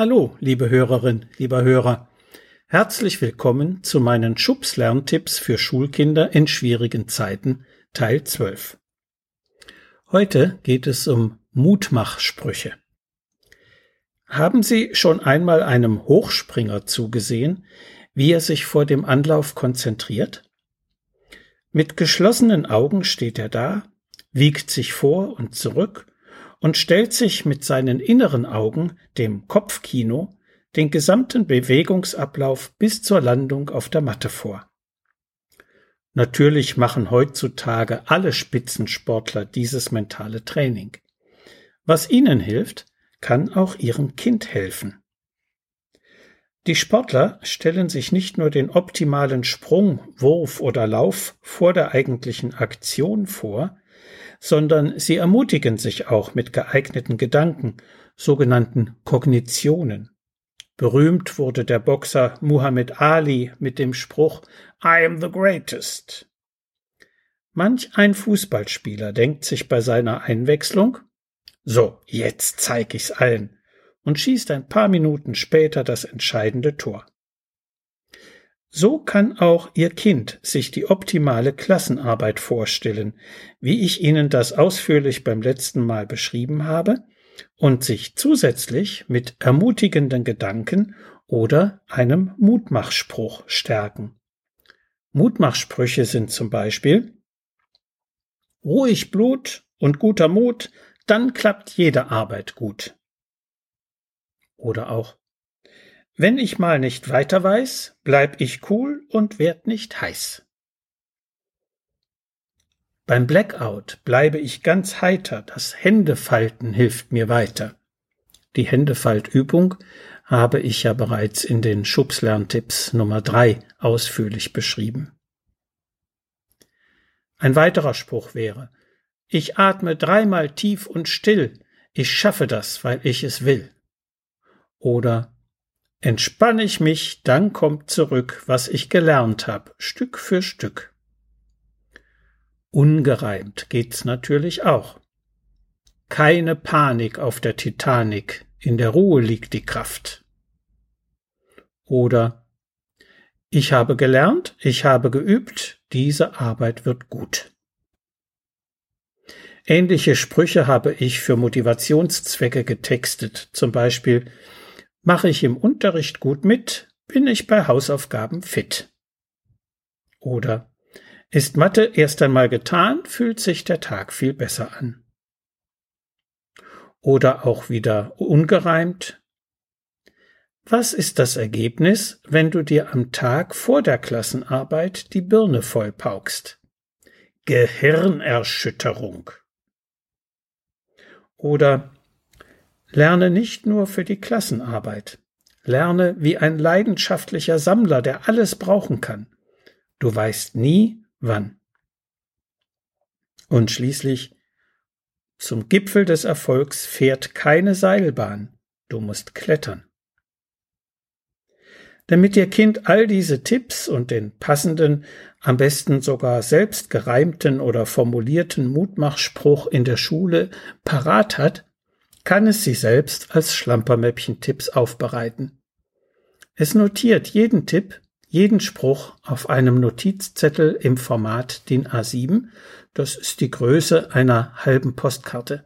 Hallo, liebe Hörerin, lieber Hörer. Herzlich willkommen zu meinen Schubs-Lerntipps für Schulkinder in schwierigen Zeiten, Teil 12. Heute geht es um Mutmachsprüche. Haben Sie schon einmal einem Hochspringer zugesehen, wie er sich vor dem Anlauf konzentriert? Mit geschlossenen Augen steht er da, wiegt sich vor und zurück und stellt sich mit seinen inneren Augen, dem Kopfkino, den gesamten Bewegungsablauf bis zur Landung auf der Matte vor. Natürlich machen heutzutage alle Spitzensportler dieses mentale Training. Was ihnen hilft, kann auch ihrem Kind helfen. Die Sportler stellen sich nicht nur den optimalen Sprung, Wurf oder Lauf vor der eigentlichen Aktion vor, sondern sie ermutigen sich auch mit geeigneten Gedanken, sogenannten Kognitionen. Berühmt wurde der Boxer Muhammad Ali mit dem Spruch I am the greatest. Manch ein Fußballspieler denkt sich bei seiner Einwechslung So, jetzt zeig ich's allen und schießt ein paar Minuten später das entscheidende Tor. So kann auch Ihr Kind sich die optimale Klassenarbeit vorstellen, wie ich Ihnen das ausführlich beim letzten Mal beschrieben habe, und sich zusätzlich mit ermutigenden Gedanken oder einem Mutmachspruch stärken. Mutmachsprüche sind zum Beispiel Ruhig Blut und guter Mut, dann klappt jede Arbeit gut. Oder auch wenn ich mal nicht weiter weiß, bleib ich cool und werd nicht heiß. Beim Blackout bleibe ich ganz heiter, das Händefalten hilft mir weiter. Die Händefaltübung habe ich ja bereits in den Schubslerntipps Nummer drei ausführlich beschrieben. Ein weiterer Spruch wäre, ich atme dreimal tief und still, ich schaffe das, weil ich es will. Oder Entspanne ich mich, dann kommt zurück, was ich gelernt habe, Stück für Stück. Ungereimt geht's natürlich auch. Keine Panik auf der Titanic, in der Ruhe liegt die Kraft. Oder ich habe gelernt, ich habe geübt, diese Arbeit wird gut. Ähnliche Sprüche habe ich für Motivationszwecke getextet, zum Beispiel Mache ich im Unterricht gut mit, bin ich bei Hausaufgaben fit. Oder ist Mathe erst einmal getan, fühlt sich der Tag viel besser an. Oder auch wieder ungereimt. Was ist das Ergebnis, wenn du dir am Tag vor der Klassenarbeit die Birne vollpaukst? Gehirnerschütterung. Oder Lerne nicht nur für die Klassenarbeit. Lerne wie ein leidenschaftlicher Sammler, der alles brauchen kann. Du weißt nie, wann. Und schließlich, zum Gipfel des Erfolgs fährt keine Seilbahn, du musst klettern. Damit Ihr Kind all diese Tipps und den passenden, am besten sogar selbst gereimten oder formulierten Mutmachspruch in der Schule parat hat, kann es sich selbst als Schlampermäppchen-Tipps aufbereiten. Es notiert jeden Tipp, jeden Spruch auf einem Notizzettel im Format DIN A7, das ist die Größe einer halben Postkarte.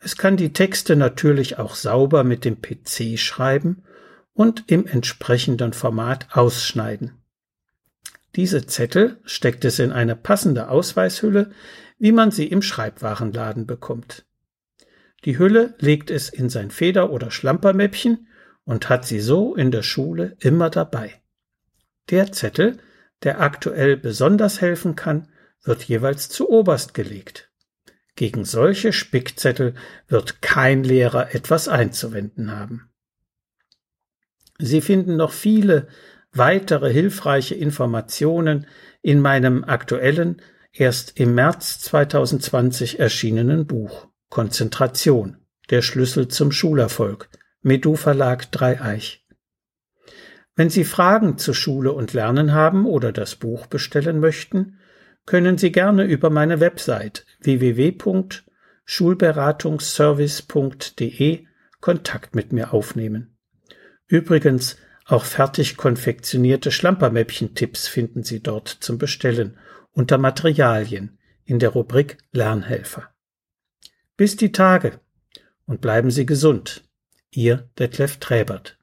Es kann die Texte natürlich auch sauber mit dem PC schreiben und im entsprechenden Format ausschneiden. Diese Zettel steckt es in eine passende Ausweishülle, wie man sie im Schreibwarenladen bekommt. Die Hülle legt es in sein Feder- oder Schlampermäppchen und hat sie so in der Schule immer dabei. Der Zettel, der aktuell besonders helfen kann, wird jeweils zu oberst gelegt. Gegen solche Spickzettel wird kein Lehrer etwas einzuwenden haben. Sie finden noch viele weitere hilfreiche Informationen in meinem aktuellen, erst im März 2020 erschienenen Buch. Konzentration, der Schlüssel zum Schulerfolg, Medu Verlag Dreieich. Wenn Sie Fragen zu Schule und Lernen haben oder das Buch bestellen möchten, können Sie gerne über meine Website www.schulberatungsservice.de Kontakt mit mir aufnehmen. Übrigens, auch fertig konfektionierte Schlampermäppchen-Tipps finden Sie dort zum Bestellen unter Materialien in der Rubrik Lernhelfer. Bis die Tage und bleiben Sie gesund. Ihr Detlef Träbert.